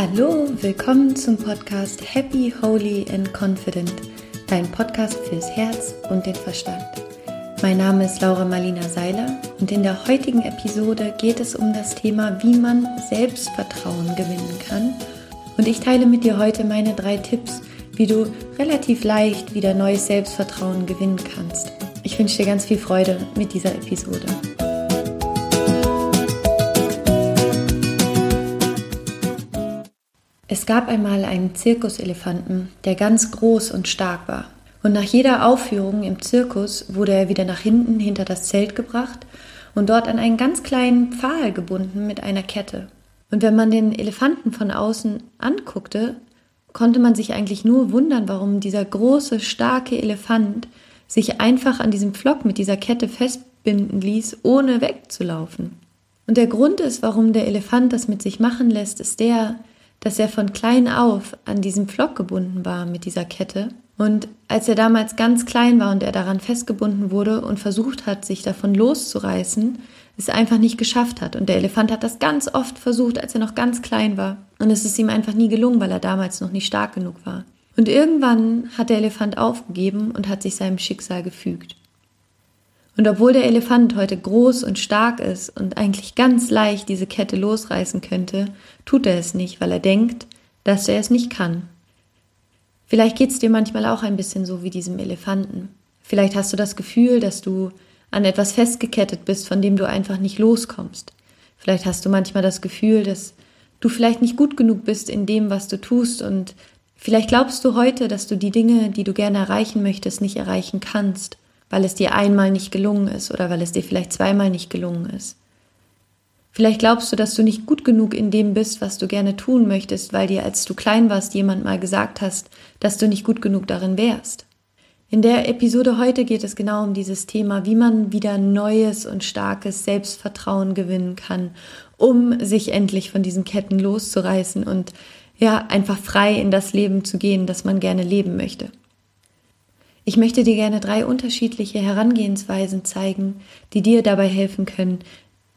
Hallo, willkommen zum Podcast Happy, Holy and Confident, dein Podcast fürs Herz und den Verstand. Mein Name ist Laura Marlina Seiler und in der heutigen Episode geht es um das Thema, wie man Selbstvertrauen gewinnen kann. Und ich teile mit dir heute meine drei Tipps, wie du relativ leicht wieder neues Selbstvertrauen gewinnen kannst. Ich wünsche dir ganz viel Freude mit dieser Episode. Es gab einmal einen Zirkuselefanten, der ganz groß und stark war. Und nach jeder Aufführung im Zirkus wurde er wieder nach hinten hinter das Zelt gebracht und dort an einen ganz kleinen Pfahl gebunden mit einer Kette. Und wenn man den Elefanten von außen anguckte, konnte man sich eigentlich nur wundern, warum dieser große, starke Elefant sich einfach an diesem Pflock mit dieser Kette festbinden ließ, ohne wegzulaufen. Und der Grund ist, warum der Elefant das mit sich machen lässt, ist der, dass er von klein auf an diesem Pflock gebunden war mit dieser Kette. Und als er damals ganz klein war und er daran festgebunden wurde und versucht hat, sich davon loszureißen, es einfach nicht geschafft hat. Und der Elefant hat das ganz oft versucht, als er noch ganz klein war. Und es ist ihm einfach nie gelungen, weil er damals noch nicht stark genug war. Und irgendwann hat der Elefant aufgegeben und hat sich seinem Schicksal gefügt. Und obwohl der Elefant heute groß und stark ist und eigentlich ganz leicht diese Kette losreißen könnte, tut er es nicht, weil er denkt, dass er es nicht kann. Vielleicht geht es dir manchmal auch ein bisschen so wie diesem Elefanten. Vielleicht hast du das Gefühl, dass du an etwas festgekettet bist, von dem du einfach nicht loskommst. Vielleicht hast du manchmal das Gefühl, dass du vielleicht nicht gut genug bist in dem, was du tust und vielleicht glaubst du heute, dass du die Dinge, die du gerne erreichen möchtest, nicht erreichen kannst weil es dir einmal nicht gelungen ist oder weil es dir vielleicht zweimal nicht gelungen ist. Vielleicht glaubst du, dass du nicht gut genug in dem bist, was du gerne tun möchtest, weil dir, als du klein warst, jemand mal gesagt hast, dass du nicht gut genug darin wärst. In der Episode heute geht es genau um dieses Thema, wie man wieder neues und starkes Selbstvertrauen gewinnen kann, um sich endlich von diesen Ketten loszureißen und ja, einfach frei in das Leben zu gehen, das man gerne leben möchte. Ich möchte dir gerne drei unterschiedliche Herangehensweisen zeigen, die dir dabei helfen können,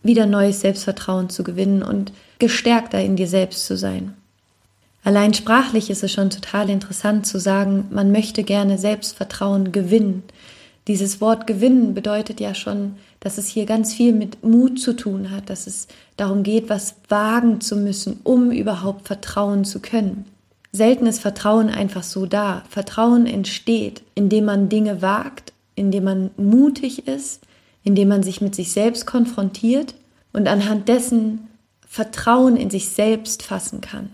wieder neues Selbstvertrauen zu gewinnen und gestärkter in dir selbst zu sein. Allein sprachlich ist es schon total interessant zu sagen, man möchte gerne Selbstvertrauen gewinnen. Dieses Wort gewinnen bedeutet ja schon, dass es hier ganz viel mit Mut zu tun hat, dass es darum geht, was wagen zu müssen, um überhaupt vertrauen zu können. Selten ist Vertrauen einfach so da. Vertrauen entsteht, indem man Dinge wagt, indem man mutig ist, indem man sich mit sich selbst konfrontiert und anhand dessen Vertrauen in sich selbst fassen kann.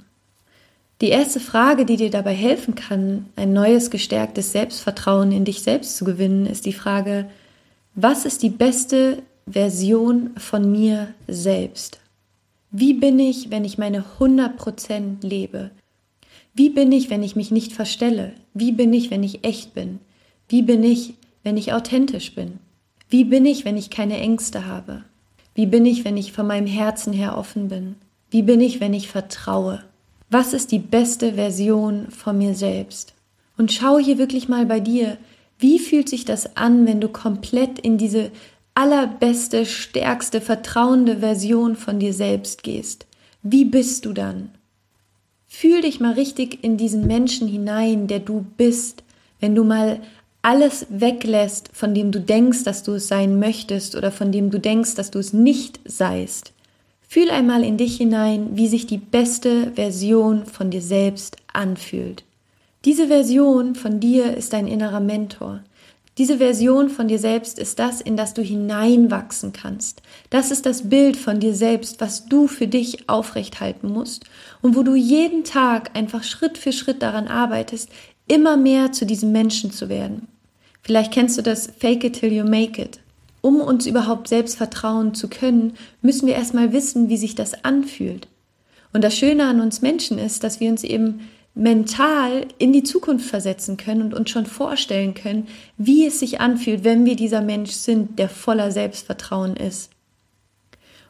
Die erste Frage, die dir dabei helfen kann, ein neues gestärktes Selbstvertrauen in dich selbst zu gewinnen, ist die Frage, was ist die beste Version von mir selbst? Wie bin ich, wenn ich meine 100% lebe? Wie bin ich, wenn ich mich nicht verstelle? Wie bin ich, wenn ich echt bin? Wie bin ich, wenn ich authentisch bin? Wie bin ich, wenn ich keine Ängste habe? Wie bin ich, wenn ich von meinem Herzen her offen bin? Wie bin ich, wenn ich vertraue? Was ist die beste Version von mir selbst? Und schau hier wirklich mal bei dir, wie fühlt sich das an, wenn du komplett in diese allerbeste, stärkste, vertrauende Version von dir selbst gehst? Wie bist du dann? Fühl dich mal richtig in diesen Menschen hinein, der du bist, wenn du mal alles weglässt, von dem du denkst, dass du es sein möchtest oder von dem du denkst, dass du es nicht seist. Fühl einmal in dich hinein, wie sich die beste Version von dir selbst anfühlt. Diese Version von dir ist dein innerer Mentor. Diese Version von dir selbst ist das, in das du hineinwachsen kannst. Das ist das Bild von dir selbst, was du für dich aufrechthalten musst und wo du jeden Tag einfach Schritt für Schritt daran arbeitest, immer mehr zu diesem Menschen zu werden. Vielleicht kennst du das Fake it till you make it. Um uns überhaupt selbst vertrauen zu können, müssen wir erstmal wissen, wie sich das anfühlt. Und das Schöne an uns Menschen ist, dass wir uns eben mental in die Zukunft versetzen können und uns schon vorstellen können, wie es sich anfühlt, wenn wir dieser Mensch sind, der voller Selbstvertrauen ist.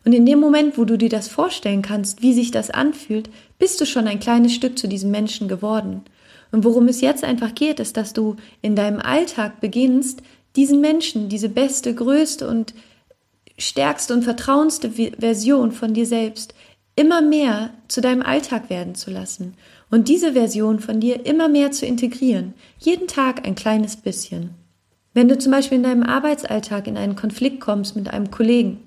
Und in dem Moment, wo du dir das vorstellen kannst, wie sich das anfühlt, bist du schon ein kleines Stück zu diesem Menschen geworden. Und worum es jetzt einfach geht, ist, dass du in deinem Alltag beginnst, diesen Menschen, diese beste, größte und stärkste und vertrauenste Version von dir selbst immer mehr zu deinem Alltag werden zu lassen und diese Version von dir immer mehr zu integrieren. Jeden Tag ein kleines bisschen. Wenn du zum Beispiel in deinem Arbeitsalltag in einen Konflikt kommst mit einem Kollegen,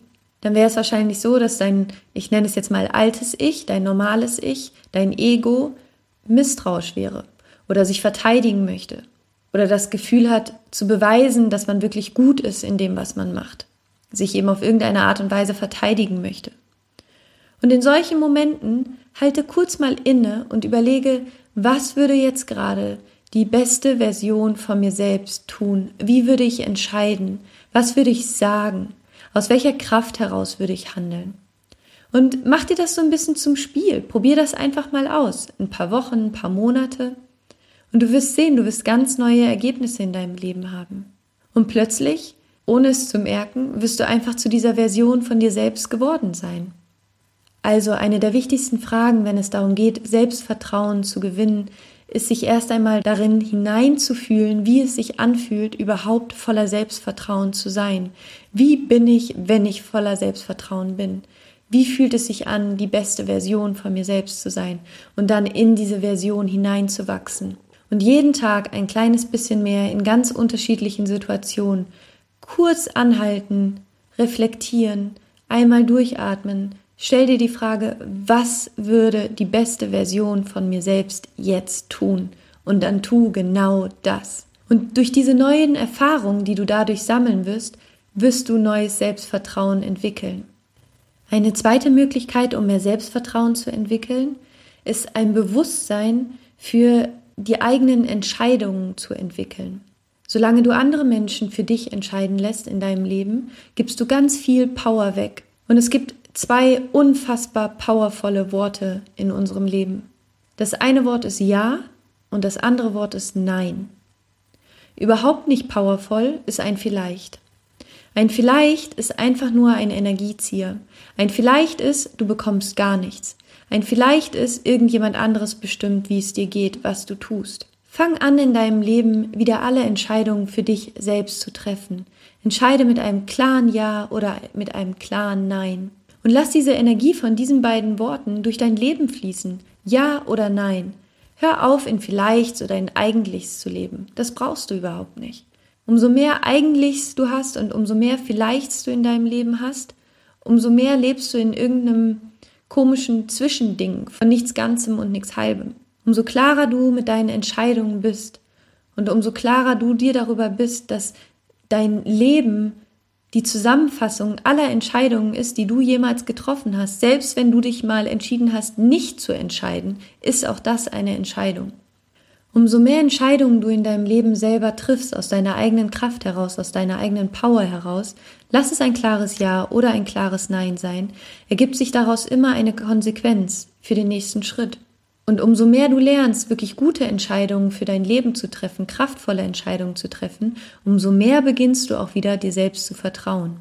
dann wäre es wahrscheinlich so, dass dein, ich nenne es jetzt mal altes Ich, dein normales Ich, dein Ego misstrauisch wäre oder sich verteidigen möchte oder das Gefühl hat zu beweisen, dass man wirklich gut ist in dem, was man macht, sich eben auf irgendeine Art und Weise verteidigen möchte. Und in solchen Momenten halte kurz mal inne und überlege, was würde jetzt gerade die beste Version von mir selbst tun? Wie würde ich entscheiden? Was würde ich sagen? Aus welcher Kraft heraus würde ich handeln? Und mach dir das so ein bisschen zum Spiel. Probier das einfach mal aus. Ein paar Wochen, ein paar Monate. Und du wirst sehen, du wirst ganz neue Ergebnisse in deinem Leben haben. Und plötzlich, ohne es zu merken, wirst du einfach zu dieser Version von dir selbst geworden sein. Also eine der wichtigsten Fragen, wenn es darum geht, Selbstvertrauen zu gewinnen, ist sich erst einmal darin hineinzufühlen, wie es sich anfühlt, überhaupt voller Selbstvertrauen zu sein. Wie bin ich, wenn ich voller Selbstvertrauen bin? Wie fühlt es sich an, die beste Version von mir selbst zu sein und dann in diese Version hineinzuwachsen? Und jeden Tag ein kleines bisschen mehr in ganz unterschiedlichen Situationen kurz anhalten, reflektieren, einmal durchatmen, Stell dir die Frage, was würde die beste Version von mir selbst jetzt tun? Und dann tu genau das. Und durch diese neuen Erfahrungen, die du dadurch sammeln wirst, wirst du neues Selbstvertrauen entwickeln. Eine zweite Möglichkeit, um mehr Selbstvertrauen zu entwickeln, ist ein Bewusstsein für die eigenen Entscheidungen zu entwickeln. Solange du andere Menschen für dich entscheiden lässt in deinem Leben, gibst du ganz viel Power weg. Und es gibt zwei unfassbar powervolle Worte in unserem Leben. Das eine Wort ist Ja und das andere Wort ist Nein. Überhaupt nicht powervoll ist ein Vielleicht. Ein Vielleicht ist einfach nur ein Energiezieher. Ein Vielleicht ist, du bekommst gar nichts. Ein Vielleicht ist, irgendjemand anderes bestimmt, wie es dir geht, was du tust. Fang an, in deinem Leben wieder alle Entscheidungen für dich selbst zu treffen. Entscheide mit einem klaren Ja oder mit einem klaren Nein. Und lass diese Energie von diesen beiden Worten durch dein Leben fließen. Ja oder nein. Hör auf, in Vielleichts oder in Eigentlichs zu leben. Das brauchst du überhaupt nicht. Umso mehr Eigentlichs du hast und umso mehr Vielleichts du in deinem Leben hast, umso mehr lebst du in irgendeinem komischen Zwischending von nichts Ganzem und nichts Halbem. Umso klarer du mit deinen Entscheidungen bist und umso klarer du dir darüber bist, dass dein Leben die Zusammenfassung aller Entscheidungen ist, die du jemals getroffen hast. Selbst wenn du dich mal entschieden hast, nicht zu entscheiden, ist auch das eine Entscheidung. Umso mehr Entscheidungen du in deinem Leben selber triffst, aus deiner eigenen Kraft heraus, aus deiner eigenen Power heraus, lass es ein klares Ja oder ein klares Nein sein, ergibt sich daraus immer eine Konsequenz für den nächsten Schritt. Und umso mehr du lernst, wirklich gute Entscheidungen für dein Leben zu treffen, kraftvolle Entscheidungen zu treffen, umso mehr beginnst du auch wieder dir selbst zu vertrauen.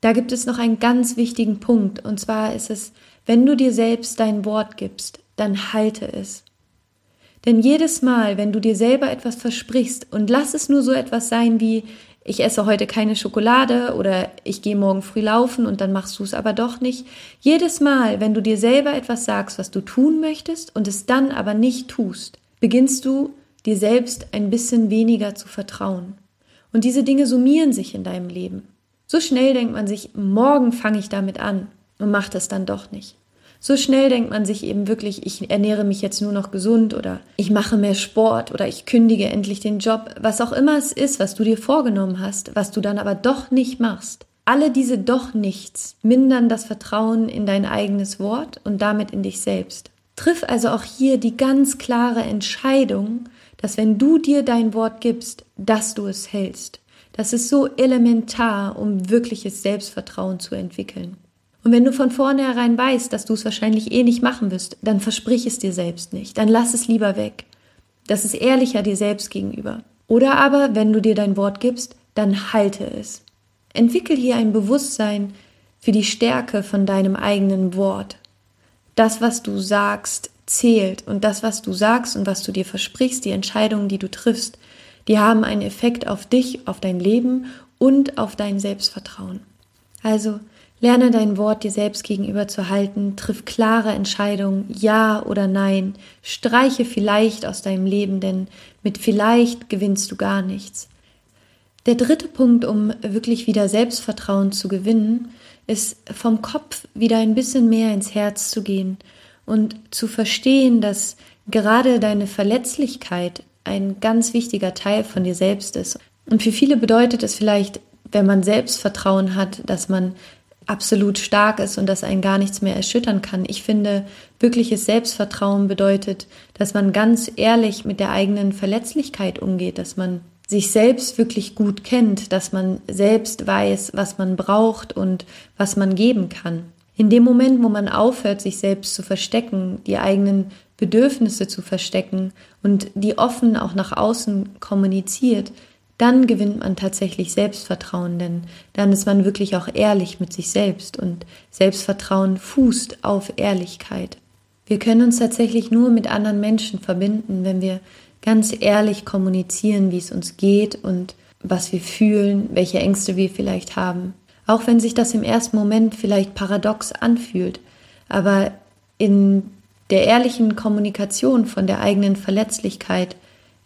Da gibt es noch einen ganz wichtigen Punkt, und zwar ist es, wenn du dir selbst dein Wort gibst, dann halte es. Denn jedes Mal, wenn du dir selber etwas versprichst, und lass es nur so etwas sein wie, ich esse heute keine Schokolade oder ich gehe morgen früh laufen und dann machst du es aber doch nicht. Jedes Mal, wenn du dir selber etwas sagst, was du tun möchtest und es dann aber nicht tust, beginnst du dir selbst ein bisschen weniger zu vertrauen. Und diese Dinge summieren sich in deinem Leben. So schnell denkt man sich, morgen fange ich damit an und macht es dann doch nicht. So schnell denkt man sich eben wirklich, ich ernähre mich jetzt nur noch gesund oder ich mache mehr Sport oder ich kündige endlich den Job, was auch immer es ist, was du dir vorgenommen hast, was du dann aber doch nicht machst. Alle diese doch nichts mindern das Vertrauen in dein eigenes Wort und damit in dich selbst. Triff also auch hier die ganz klare Entscheidung, dass wenn du dir dein Wort gibst, dass du es hältst. Das ist so elementar, um wirkliches Selbstvertrauen zu entwickeln. Und wenn du von vornherein weißt, dass du es wahrscheinlich eh nicht machen wirst, dann versprich es dir selbst nicht. Dann lass es lieber weg. Das ist ehrlicher dir selbst gegenüber. Oder aber, wenn du dir dein Wort gibst, dann halte es. Entwickel hier ein Bewusstsein für die Stärke von deinem eigenen Wort. Das, was du sagst, zählt. Und das, was du sagst und was du dir versprichst, die Entscheidungen, die du triffst, die haben einen Effekt auf dich, auf dein Leben und auf dein Selbstvertrauen. Also Lerne dein Wort dir selbst gegenüber zu halten, triff klare Entscheidungen, ja oder nein, streiche vielleicht aus deinem Leben, denn mit vielleicht gewinnst du gar nichts. Der dritte Punkt, um wirklich wieder Selbstvertrauen zu gewinnen, ist vom Kopf wieder ein bisschen mehr ins Herz zu gehen und zu verstehen, dass gerade deine Verletzlichkeit ein ganz wichtiger Teil von dir selbst ist. Und für viele bedeutet es vielleicht, wenn man Selbstvertrauen hat, dass man absolut stark ist und dass einen gar nichts mehr erschüttern kann. Ich finde, wirkliches Selbstvertrauen bedeutet, dass man ganz ehrlich mit der eigenen Verletzlichkeit umgeht, dass man sich selbst wirklich gut kennt, dass man selbst weiß, was man braucht und was man geben kann. In dem Moment, wo man aufhört, sich selbst zu verstecken, die eigenen Bedürfnisse zu verstecken und die offen auch nach außen kommuniziert, dann gewinnt man tatsächlich Selbstvertrauen, denn dann ist man wirklich auch ehrlich mit sich selbst und Selbstvertrauen fußt auf Ehrlichkeit. Wir können uns tatsächlich nur mit anderen Menschen verbinden, wenn wir ganz ehrlich kommunizieren, wie es uns geht und was wir fühlen, welche Ängste wir vielleicht haben. Auch wenn sich das im ersten Moment vielleicht paradox anfühlt, aber in der ehrlichen Kommunikation von der eigenen Verletzlichkeit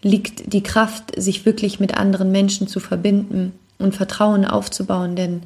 liegt die Kraft, sich wirklich mit anderen Menschen zu verbinden und Vertrauen aufzubauen, denn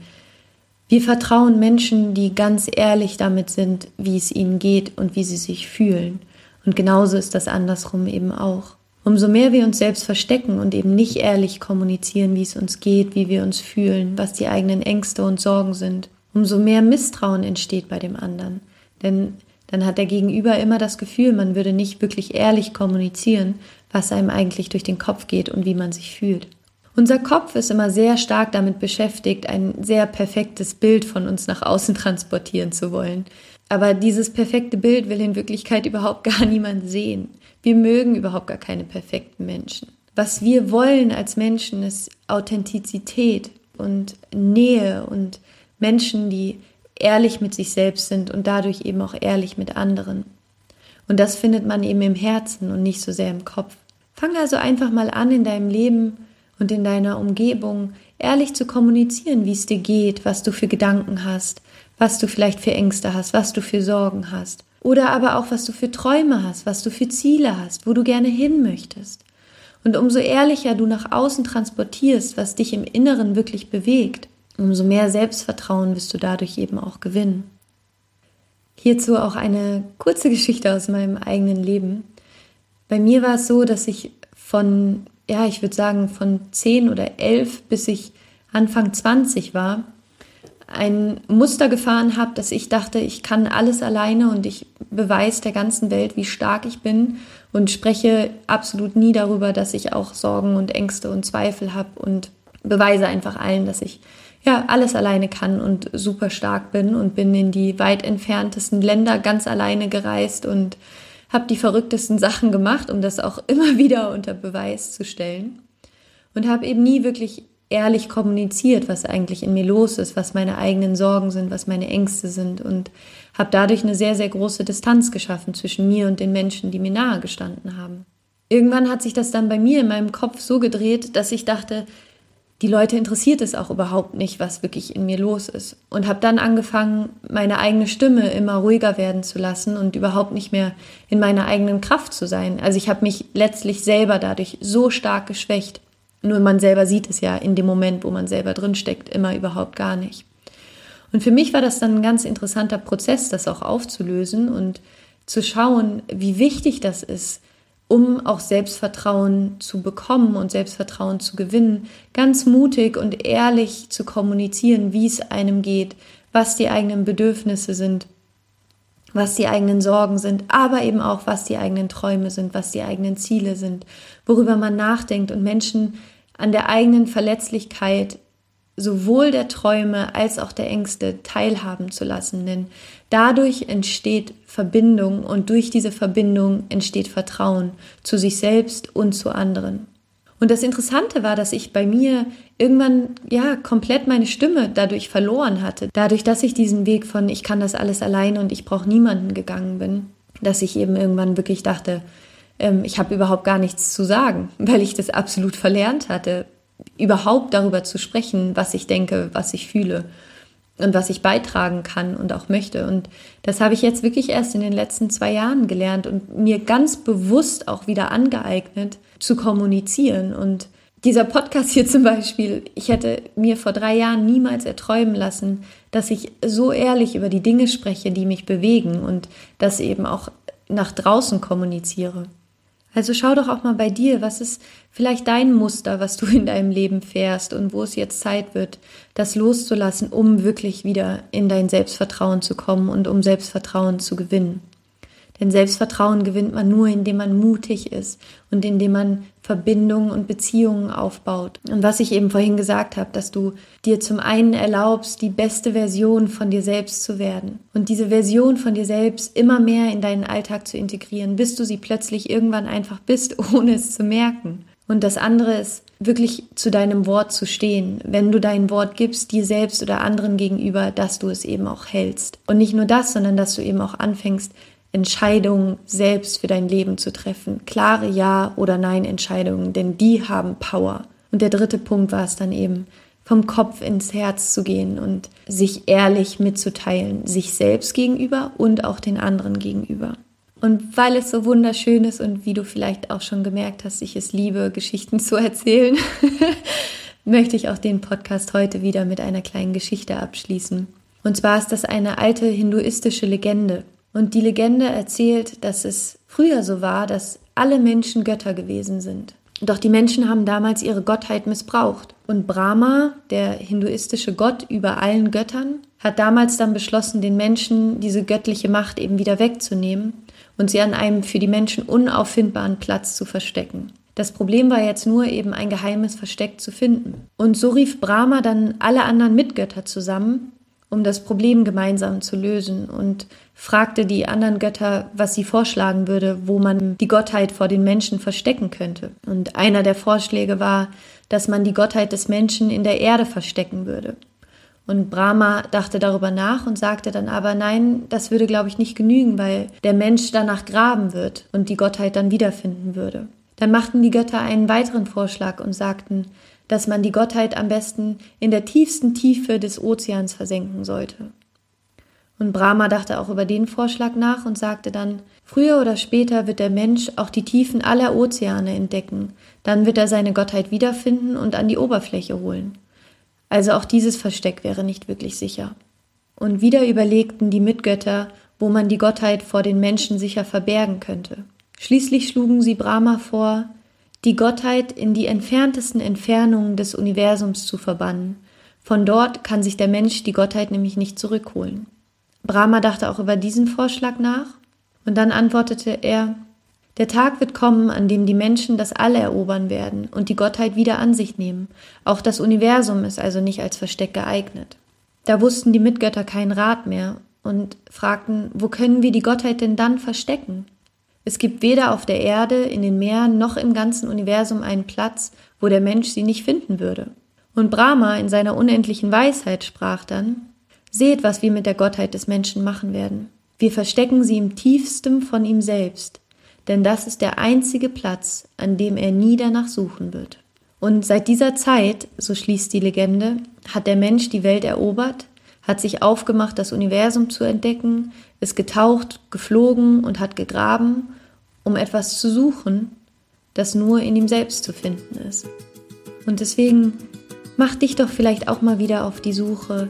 wir vertrauen Menschen, die ganz ehrlich damit sind, wie es ihnen geht und wie sie sich fühlen. Und genauso ist das andersrum eben auch. Umso mehr wir uns selbst verstecken und eben nicht ehrlich kommunizieren, wie es uns geht, wie wir uns fühlen, was die eigenen Ängste und Sorgen sind, umso mehr Misstrauen entsteht bei dem anderen. Denn dann hat der Gegenüber immer das Gefühl, man würde nicht wirklich ehrlich kommunizieren, was einem eigentlich durch den Kopf geht und wie man sich fühlt. Unser Kopf ist immer sehr stark damit beschäftigt, ein sehr perfektes Bild von uns nach außen transportieren zu wollen. Aber dieses perfekte Bild will in Wirklichkeit überhaupt gar niemand sehen. Wir mögen überhaupt gar keine perfekten Menschen. Was wir wollen als Menschen ist Authentizität und Nähe und Menschen, die ehrlich mit sich selbst sind und dadurch eben auch ehrlich mit anderen. Und das findet man eben im Herzen und nicht so sehr im Kopf. Fang also einfach mal an, in deinem Leben und in deiner Umgebung ehrlich zu kommunizieren, wie es dir geht, was du für Gedanken hast, was du vielleicht für Ängste hast, was du für Sorgen hast. Oder aber auch, was du für Träume hast, was du für Ziele hast, wo du gerne hin möchtest. Und umso ehrlicher du nach außen transportierst, was dich im Inneren wirklich bewegt, umso mehr Selbstvertrauen wirst du dadurch eben auch gewinnen. Hierzu auch eine kurze Geschichte aus meinem eigenen Leben. Bei mir war es so, dass ich von, ja, ich würde sagen, von 10 oder 11 bis ich Anfang 20 war, ein Muster gefahren habe, dass ich dachte, ich kann alles alleine und ich beweise der ganzen Welt, wie stark ich bin und spreche absolut nie darüber, dass ich auch Sorgen und Ängste und Zweifel habe und beweise einfach allen, dass ich ja, alles alleine kann und super stark bin und bin in die weit entferntesten Länder ganz alleine gereist und habe die verrücktesten Sachen gemacht, um das auch immer wieder unter Beweis zu stellen. Und habe eben nie wirklich ehrlich kommuniziert, was eigentlich in mir los ist, was meine eigenen Sorgen sind, was meine Ängste sind und habe dadurch eine sehr, sehr große Distanz geschaffen zwischen mir und den Menschen, die mir nahe gestanden haben. Irgendwann hat sich das dann bei mir in meinem Kopf so gedreht, dass ich dachte, die Leute interessiert es auch überhaupt nicht, was wirklich in mir los ist. Und habe dann angefangen, meine eigene Stimme immer ruhiger werden zu lassen und überhaupt nicht mehr in meiner eigenen Kraft zu sein. Also ich habe mich letztlich selber dadurch so stark geschwächt. Nur man selber sieht es ja in dem Moment, wo man selber drinsteckt, immer überhaupt gar nicht. Und für mich war das dann ein ganz interessanter Prozess, das auch aufzulösen und zu schauen, wie wichtig das ist, um auch Selbstvertrauen zu bekommen und Selbstvertrauen zu gewinnen, ganz mutig und ehrlich zu kommunizieren, wie es einem geht, was die eigenen Bedürfnisse sind, was die eigenen Sorgen sind, aber eben auch, was die eigenen Träume sind, was die eigenen Ziele sind, worüber man nachdenkt und Menschen an der eigenen Verletzlichkeit sowohl der Träume als auch der Ängste teilhaben zu lassen. Denn dadurch entsteht Verbindung und durch diese Verbindung entsteht Vertrauen zu sich selbst und zu anderen. Und das Interessante war, dass ich bei mir irgendwann ja komplett meine Stimme dadurch verloren hatte. Dadurch, dass ich diesen Weg von ich kann das alles alleine und ich brauche niemanden gegangen bin, dass ich eben irgendwann wirklich dachte, ähm, ich habe überhaupt gar nichts zu sagen, weil ich das absolut verlernt hatte, überhaupt darüber zu sprechen, was ich denke, was ich fühle. und was ich beitragen kann und auch möchte. Und das habe ich jetzt wirklich erst in den letzten zwei Jahren gelernt und mir ganz bewusst auch wieder angeeignet, zu kommunizieren. Und dieser Podcast hier zum Beispiel, ich hätte mir vor drei Jahren niemals erträumen lassen, dass ich so ehrlich über die Dinge spreche, die mich bewegen und das eben auch nach draußen kommuniziere. Also schau doch auch mal bei dir, was ist vielleicht dein Muster, was du in deinem Leben fährst und wo es jetzt Zeit wird, das loszulassen, um wirklich wieder in dein Selbstvertrauen zu kommen und um Selbstvertrauen zu gewinnen. Denn Selbstvertrauen gewinnt man nur, indem man mutig ist und indem man Verbindungen und Beziehungen aufbaut. Und was ich eben vorhin gesagt habe, dass du dir zum einen erlaubst, die beste Version von dir selbst zu werden und diese Version von dir selbst immer mehr in deinen Alltag zu integrieren, bis du sie plötzlich irgendwann einfach bist, ohne es zu merken. Und das andere ist, wirklich zu deinem Wort zu stehen, wenn du dein Wort gibst, dir selbst oder anderen gegenüber, dass du es eben auch hältst. Und nicht nur das, sondern dass du eben auch anfängst, Entscheidungen selbst für dein Leben zu treffen. Klare Ja- oder Nein-Entscheidungen, denn die haben Power. Und der dritte Punkt war es dann eben, vom Kopf ins Herz zu gehen und sich ehrlich mitzuteilen, sich selbst gegenüber und auch den anderen gegenüber. Und weil es so wunderschön ist und wie du vielleicht auch schon gemerkt hast, ich es liebe, Geschichten zu erzählen, möchte ich auch den Podcast heute wieder mit einer kleinen Geschichte abschließen. Und zwar ist das eine alte hinduistische Legende. Und die Legende erzählt, dass es früher so war, dass alle Menschen Götter gewesen sind. Doch die Menschen haben damals ihre Gottheit missbraucht. Und Brahma, der hinduistische Gott über allen Göttern, hat damals dann beschlossen, den Menschen diese göttliche Macht eben wieder wegzunehmen und sie an einem für die Menschen unauffindbaren Platz zu verstecken. Das Problem war jetzt nur eben ein geheimes Versteck zu finden. Und so rief Brahma dann alle anderen Mitgötter zusammen um das Problem gemeinsam zu lösen und fragte die anderen Götter, was sie vorschlagen würde, wo man die Gottheit vor den Menschen verstecken könnte. Und einer der Vorschläge war, dass man die Gottheit des Menschen in der Erde verstecken würde. Und Brahma dachte darüber nach und sagte dann aber, nein, das würde, glaube ich, nicht genügen, weil der Mensch danach graben wird und die Gottheit dann wiederfinden würde. Dann machten die Götter einen weiteren Vorschlag und sagten, dass man die Gottheit am besten in der tiefsten Tiefe des Ozeans versenken sollte. Und Brahma dachte auch über den Vorschlag nach und sagte dann, früher oder später wird der Mensch auch die Tiefen aller Ozeane entdecken, dann wird er seine Gottheit wiederfinden und an die Oberfläche holen. Also auch dieses Versteck wäre nicht wirklich sicher. Und wieder überlegten die Mitgötter, wo man die Gottheit vor den Menschen sicher verbergen könnte. Schließlich schlugen sie Brahma vor, die Gottheit in die entferntesten Entfernungen des Universums zu verbannen. Von dort kann sich der Mensch die Gottheit nämlich nicht zurückholen. Brahma dachte auch über diesen Vorschlag nach und dann antwortete er, der Tag wird kommen, an dem die Menschen das All erobern werden und die Gottheit wieder an sich nehmen. Auch das Universum ist also nicht als Versteck geeignet. Da wussten die Mitgötter keinen Rat mehr und fragten, wo können wir die Gottheit denn dann verstecken? Es gibt weder auf der Erde, in den Meeren noch im ganzen Universum einen Platz, wo der Mensch sie nicht finden würde. Und Brahma in seiner unendlichen Weisheit sprach dann, Seht, was wir mit der Gottheit des Menschen machen werden. Wir verstecken sie im tiefstem von ihm selbst, denn das ist der einzige Platz, an dem er nie danach suchen wird. Und seit dieser Zeit, so schließt die Legende, hat der Mensch die Welt erobert, hat sich aufgemacht, das Universum zu entdecken, ist getaucht, geflogen und hat gegraben, um etwas zu suchen, das nur in ihm selbst zu finden ist. Und deswegen mach dich doch vielleicht auch mal wieder auf die Suche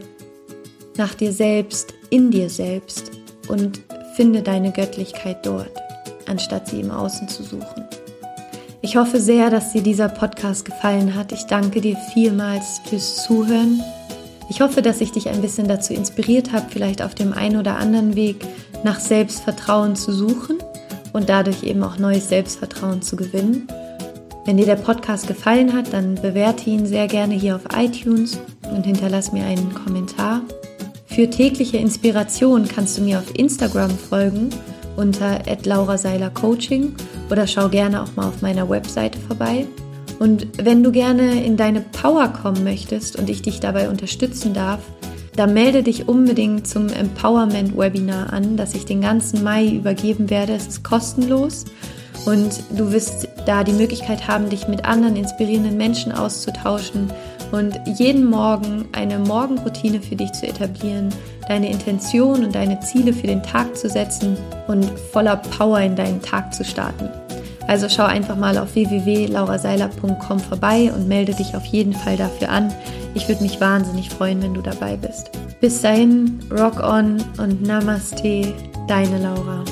nach dir selbst, in dir selbst und finde deine Göttlichkeit dort, anstatt sie im Außen zu suchen. Ich hoffe sehr, dass dir dieser Podcast gefallen hat. Ich danke dir vielmals fürs Zuhören ich hoffe, dass ich dich ein bisschen dazu inspiriert habe, vielleicht auf dem einen oder anderen Weg nach Selbstvertrauen zu suchen und dadurch eben auch neues Selbstvertrauen zu gewinnen. Wenn dir der Podcast gefallen hat, dann bewerte ihn sehr gerne hier auf iTunes und hinterlass mir einen Kommentar. Für tägliche Inspiration kannst du mir auf Instagram folgen unter @lauraseilercoaching oder schau gerne auch mal auf meiner Webseite vorbei. Und wenn du gerne in deine Power kommen möchtest und ich dich dabei unterstützen darf, dann melde dich unbedingt zum Empowerment Webinar an, das ich den ganzen Mai übergeben werde. Es ist kostenlos und du wirst da die Möglichkeit haben, dich mit anderen inspirierenden Menschen auszutauschen und jeden Morgen eine Morgenroutine für dich zu etablieren, deine Intention und deine Ziele für den Tag zu setzen und voller Power in deinen Tag zu starten. Also schau einfach mal auf www.lauraseiler.com vorbei und melde dich auf jeden Fall dafür an. Ich würde mich wahnsinnig freuen, wenn du dabei bist. Bis dahin, rock on und Namaste, deine Laura.